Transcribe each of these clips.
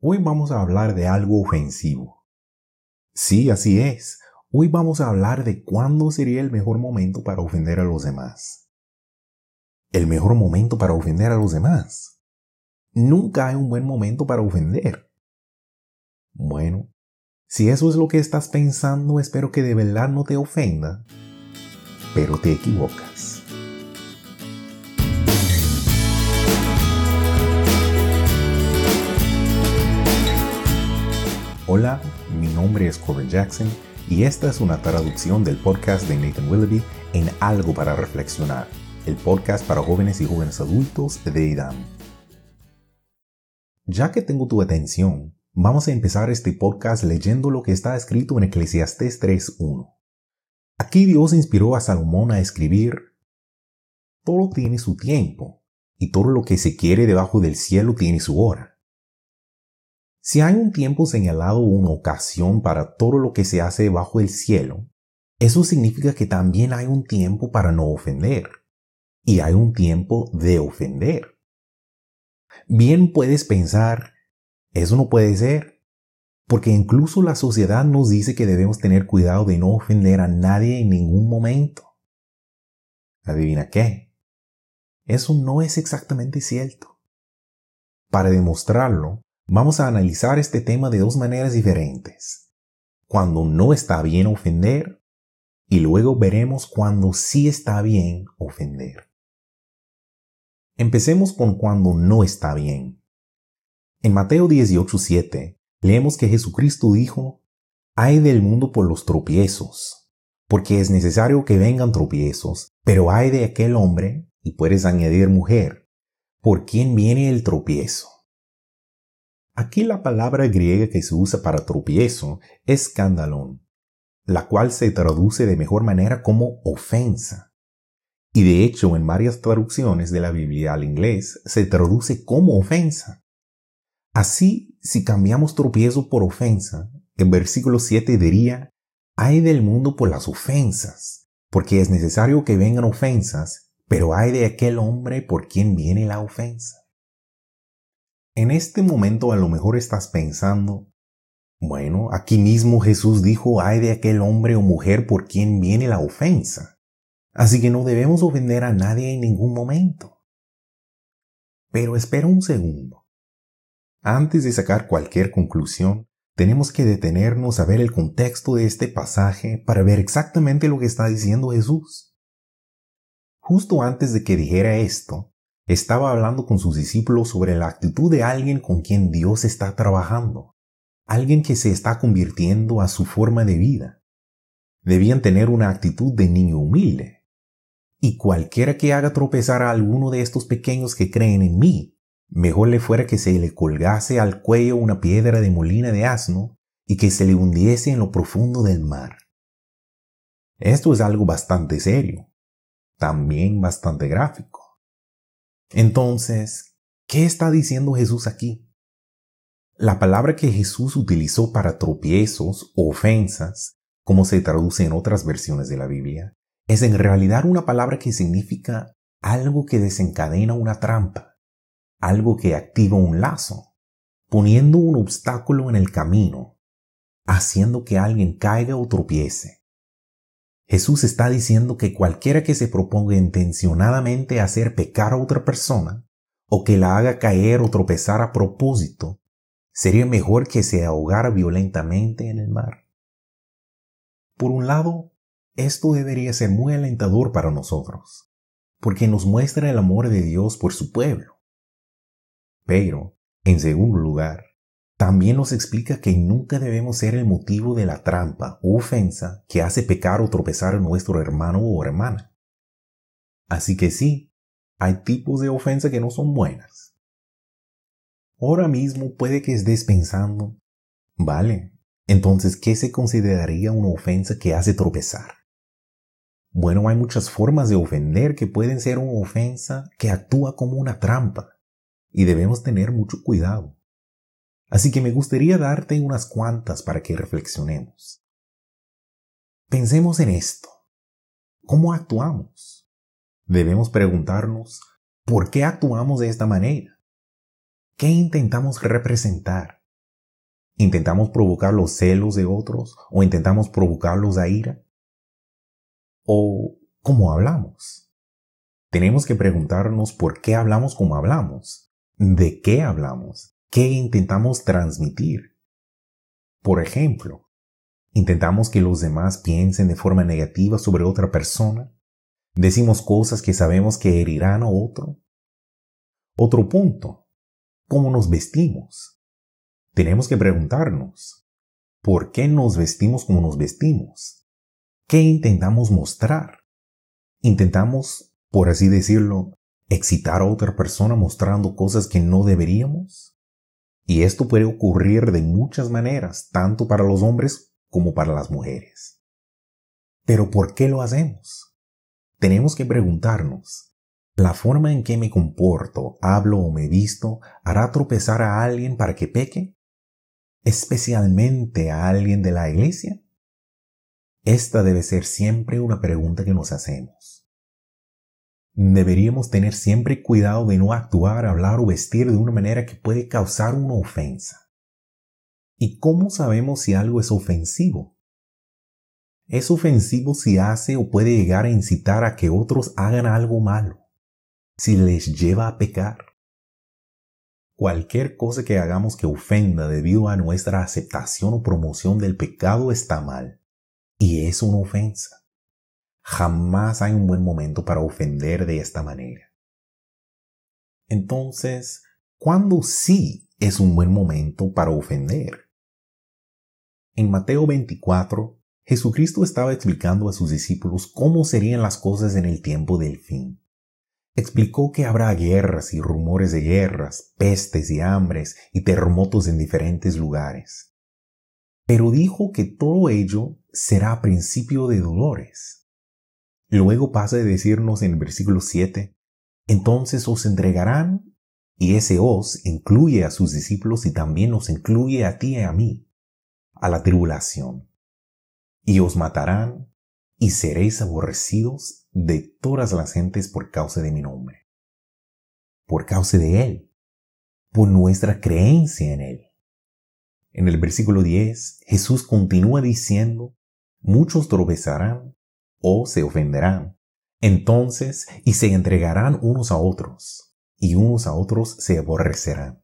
Hoy vamos a hablar de algo ofensivo. Sí, así es. Hoy vamos a hablar de cuándo sería el mejor momento para ofender a los demás. ¿El mejor momento para ofender a los demás? Nunca hay un buen momento para ofender. Bueno, si eso es lo que estás pensando, espero que de verdad no te ofenda, pero te equivocas. Hola, mi nombre es Corbin Jackson y esta es una traducción del podcast de Nathan Willoughby en Algo para Reflexionar, el podcast para jóvenes y jóvenes adultos de IDAM. Ya que tengo tu atención, vamos a empezar este podcast leyendo lo que está escrito en Eclesiastés 3.1. Aquí Dios inspiró a Salomón a escribir, Todo tiene su tiempo, y todo lo que se quiere debajo del cielo tiene su hora si hay un tiempo señalado o una ocasión para todo lo que se hace bajo el cielo, eso significa que también hay un tiempo para no ofender. Y hay un tiempo de ofender. Bien puedes pensar, eso no puede ser, porque incluso la sociedad nos dice que debemos tener cuidado de no ofender a nadie en ningún momento. ¿Adivina qué? Eso no es exactamente cierto. Para demostrarlo, Vamos a analizar este tema de dos maneras diferentes. Cuando no está bien ofender y luego veremos cuando sí está bien ofender. Empecemos con cuando no está bien. En Mateo 18:7 leemos que Jesucristo dijo, Hay del mundo por los tropiezos, porque es necesario que vengan tropiezos, pero hay de aquel hombre, y puedes añadir mujer, por quien viene el tropiezo. Aquí la palabra griega que se usa para tropiezo es escandalón, la cual se traduce de mejor manera como ofensa. Y de hecho en varias traducciones de la Biblia al inglés se traduce como ofensa. Así, si cambiamos tropiezo por ofensa, en versículo 7 diría, hay del mundo por las ofensas, porque es necesario que vengan ofensas, pero hay de aquel hombre por quien viene la ofensa. En este momento a lo mejor estás pensando, bueno, aquí mismo Jesús dijo, hay de aquel hombre o mujer por quien viene la ofensa. Así que no debemos ofender a nadie en ningún momento. Pero espera un segundo. Antes de sacar cualquier conclusión, tenemos que detenernos a ver el contexto de este pasaje para ver exactamente lo que está diciendo Jesús. Justo antes de que dijera esto, estaba hablando con sus discípulos sobre la actitud de alguien con quien Dios está trabajando, alguien que se está convirtiendo a su forma de vida. Debían tener una actitud de niño humilde. Y cualquiera que haga tropezar a alguno de estos pequeños que creen en mí, mejor le fuera que se le colgase al cuello una piedra de molina de asno y que se le hundiese en lo profundo del mar. Esto es algo bastante serio, también bastante gráfico. Entonces, ¿qué está diciendo Jesús aquí? La palabra que Jesús utilizó para tropiezos o ofensas, como se traduce en otras versiones de la Biblia, es en realidad una palabra que significa algo que desencadena una trampa, algo que activa un lazo, poniendo un obstáculo en el camino, haciendo que alguien caiga o tropiece. Jesús está diciendo que cualquiera que se proponga intencionadamente hacer pecar a otra persona, o que la haga caer o tropezar a propósito, sería mejor que se ahogara violentamente en el mar. Por un lado, esto debería ser muy alentador para nosotros, porque nos muestra el amor de Dios por su pueblo. Pero, en segundo lugar, también nos explica que nunca debemos ser el motivo de la trampa o ofensa que hace pecar o tropezar a nuestro hermano o hermana. Así que sí, hay tipos de ofensa que no son buenas. Ahora mismo puede que estés pensando, vale, entonces, ¿qué se consideraría una ofensa que hace tropezar? Bueno, hay muchas formas de ofender que pueden ser una ofensa que actúa como una trampa, y debemos tener mucho cuidado. Así que me gustaría darte unas cuantas para que reflexionemos. Pensemos en esto. ¿Cómo actuamos? Debemos preguntarnos, ¿por qué actuamos de esta manera? ¿Qué intentamos representar? ¿Intentamos provocar los celos de otros o intentamos provocarlos a ira? ¿O cómo hablamos? Tenemos que preguntarnos por qué hablamos como hablamos, de qué hablamos, qué intentamos transmitir. Por ejemplo, ¿intentamos que los demás piensen de forma negativa sobre otra persona? ¿Decimos cosas que sabemos que herirán a otro? Otro punto, ¿cómo nos vestimos? tenemos que preguntarnos, ¿por qué nos vestimos como nos vestimos? ¿Qué intentamos mostrar? ¿Intentamos, por así decirlo, excitar a otra persona mostrando cosas que no deberíamos? Y esto puede ocurrir de muchas maneras, tanto para los hombres como para las mujeres. Pero ¿por qué lo hacemos? Tenemos que preguntarnos, ¿la forma en que me comporto, hablo o me visto hará tropezar a alguien para que peque? especialmente a alguien de la iglesia? Esta debe ser siempre una pregunta que nos hacemos. Deberíamos tener siempre cuidado de no actuar, hablar o vestir de una manera que puede causar una ofensa. ¿Y cómo sabemos si algo es ofensivo? Es ofensivo si hace o puede llegar a incitar a que otros hagan algo malo, si les lleva a pecar, Cualquier cosa que hagamos que ofenda debido a nuestra aceptación o promoción del pecado está mal. Y es una ofensa. Jamás hay un buen momento para ofender de esta manera. Entonces, ¿cuándo sí es un buen momento para ofender? En Mateo 24, Jesucristo estaba explicando a sus discípulos cómo serían las cosas en el tiempo del fin explicó que habrá guerras y rumores de guerras, pestes y hambres y terremotos en diferentes lugares. Pero dijo que todo ello será principio de dolores. Luego pasa a decirnos en el versículo 7, entonces os entregarán, y ese os incluye a sus discípulos y también nos incluye a ti y a mí, a la tribulación. Y os matarán, y seréis aborrecidos de todas las gentes por causa de mi nombre. Por causa de Él. Por nuestra creencia en Él. En el versículo 10, Jesús continúa diciendo, muchos tropezarán o se ofenderán. Entonces, y se entregarán unos a otros, y unos a otros se aborrecerán.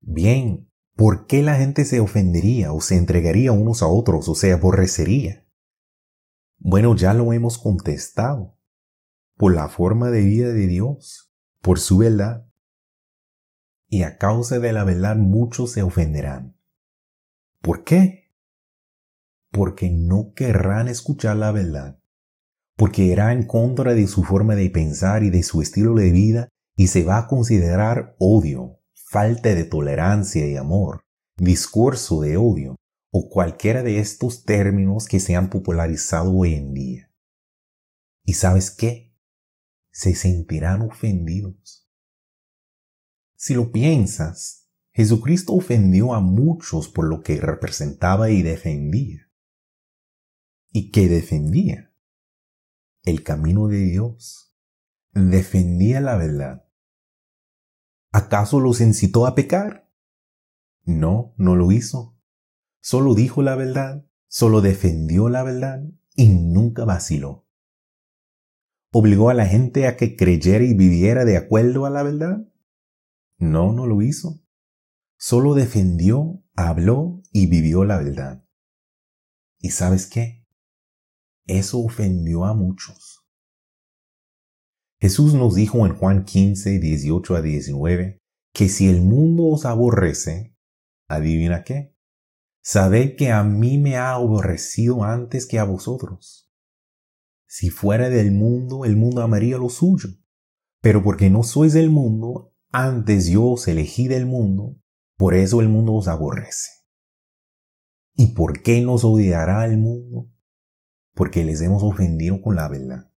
Bien, ¿por qué la gente se ofendería o se entregaría unos a otros o se aborrecería? Bueno, ya lo hemos contestado. Por la forma de vida de Dios, por su verdad. Y a causa de la verdad muchos se ofenderán. ¿Por qué? Porque no querrán escuchar la verdad. Porque irá en contra de su forma de pensar y de su estilo de vida y se va a considerar odio, falta de tolerancia y amor, discurso de odio, o cualquiera de estos términos que se han popularizado hoy en día. ¿Y sabes qué? Se sentirán ofendidos. Si lo piensas, Jesucristo ofendió a muchos por lo que representaba y defendía. ¿Y qué defendía? El camino de Dios. Defendía la verdad. ¿Acaso los incitó a pecar? No, no lo hizo Solo dijo la verdad, solo defendió la verdad y nunca vaciló. ¿Obligó a la gente a que creyera y viviera de acuerdo a la verdad? No, no lo hizo. Solo defendió, habló y vivió la verdad. ¿Y sabes qué? Eso ofendió a muchos. Jesús nos dijo en Juan 15, 18 a 19, que si el mundo os aborrece, adivina qué, Sabed que a mí me ha aborrecido antes que a vosotros. Si fuera del mundo, el mundo amaría lo suyo. Pero porque no sois del mundo, antes yo os elegí del mundo, por eso el mundo os aborrece. ¿Y por qué nos odiará el mundo? Porque les hemos ofendido con la verdad.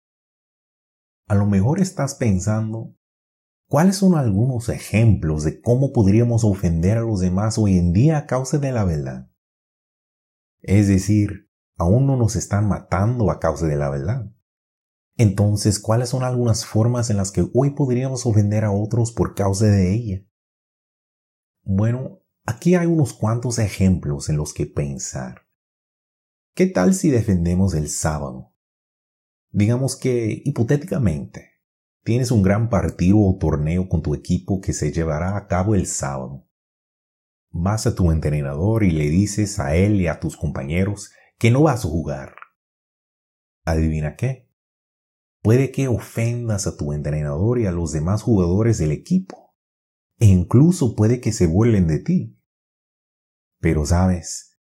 A lo mejor estás pensando, ¿cuáles son algunos ejemplos de cómo podríamos ofender a los demás hoy en día a causa de la verdad? Es decir, aún no nos están matando a causa de la verdad. Entonces, ¿cuáles son algunas formas en las que hoy podríamos ofender a otros por causa de ella? Bueno, Aquí hay unos cuantos ejemplos en los que pensar. ¿Qué tal si defendemos el sábado? Digamos que, hipotéticamente, tienes un gran partido o torneo con tu equipo que se llevará a cabo el sábado. Vas a tu entrenador y le dices a él y a tus compañeros que no vas a jugar. ¿Adivina qué? Puede que ofendas a tu entrenador y a los demás jugadores del equipo. E incluso puede que se burlen de ti. Pero sabes,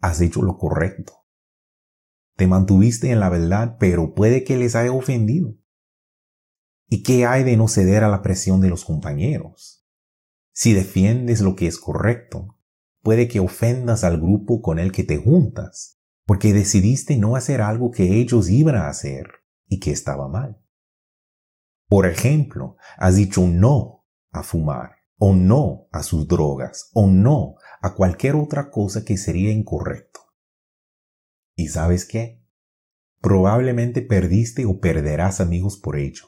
has hecho lo correcto. Te mantuviste en la verdad, pero puede que les haya ofendido. ¿Y qué hay de no ceder a la presión de los compañeros? Si defiendes lo que es correcto, puede que ofendas al grupo con el que te juntas, porque decidiste no hacer algo que ellos iban a hacer y que estaba mal. Por ejemplo, has dicho no a fumar, o no a sus drogas, o no a cualquier otra cosa que sería incorrecto. ¿Y sabes qué? Probablemente perdiste o perderás amigos por ello.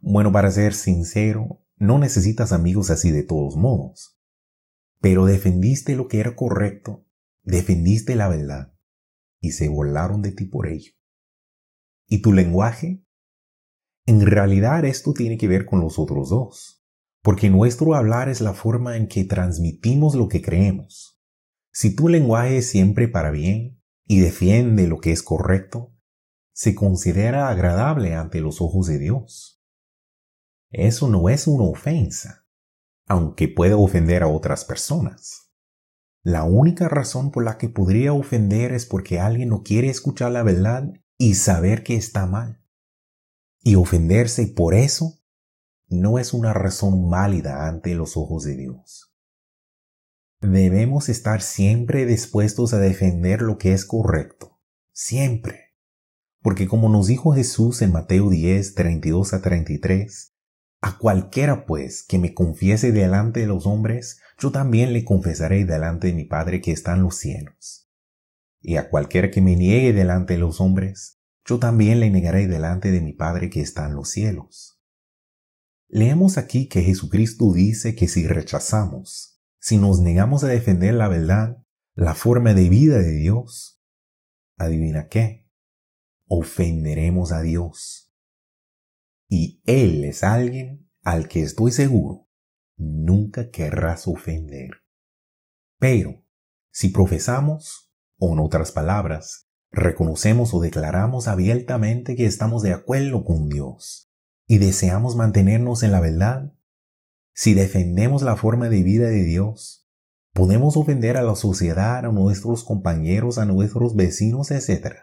Bueno, para ser sincero, no necesitas amigos así de todos modos. Pero defendiste lo que era correcto, defendiste la verdad, y se volaron de ti por ello. ¿Y tu lenguaje? En realidad esto tiene que ver con los otros dos, porque nuestro hablar es la forma en que transmitimos lo que creemos. Si tu lenguaje es siempre para bien y defiende lo que es correcto, se considera agradable ante los ojos de Dios. Eso no es una ofensa, aunque pueda ofender a otras personas. La única razón por la que podría ofender es porque alguien no quiere escuchar la verdad y saber que está mal. Y ofenderse por eso no es una razón válida ante los ojos de Dios. Debemos estar siempre dispuestos a defender lo que es correcto, siempre. Porque como nos dijo Jesús en Mateo 10, 32 a 33, a cualquiera pues que me confiese delante de los hombres, yo también le confesaré delante de mi Padre que está en los cielos y a cualquiera que me niegue delante de los hombres, yo también le negaré delante de mi Padre que está en los cielos. Leemos aquí que Jesucristo dice que si rechazamos, si nos negamos a defender la verdad, la forma de vida de Dios, adivina qué, ofenderemos a Dios. Y Él es alguien al que estoy seguro nunca querrás ofender. Pero, si profesamos o en otras palabras, reconocemos o declaramos abiertamente que estamos de acuerdo con Dios y deseamos mantenernos en la verdad, si defendemos la forma de vida de Dios, podemos ofender a la sociedad, a nuestros compañeros, a nuestros vecinos, etc.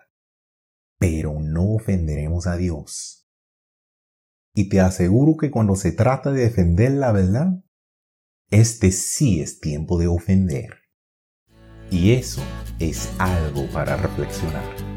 Pero no ofenderemos a Dios. Y te aseguro que cuando se trata de defender la verdad, este sí es tiempo de ofender. Y eso es algo para reflexionar.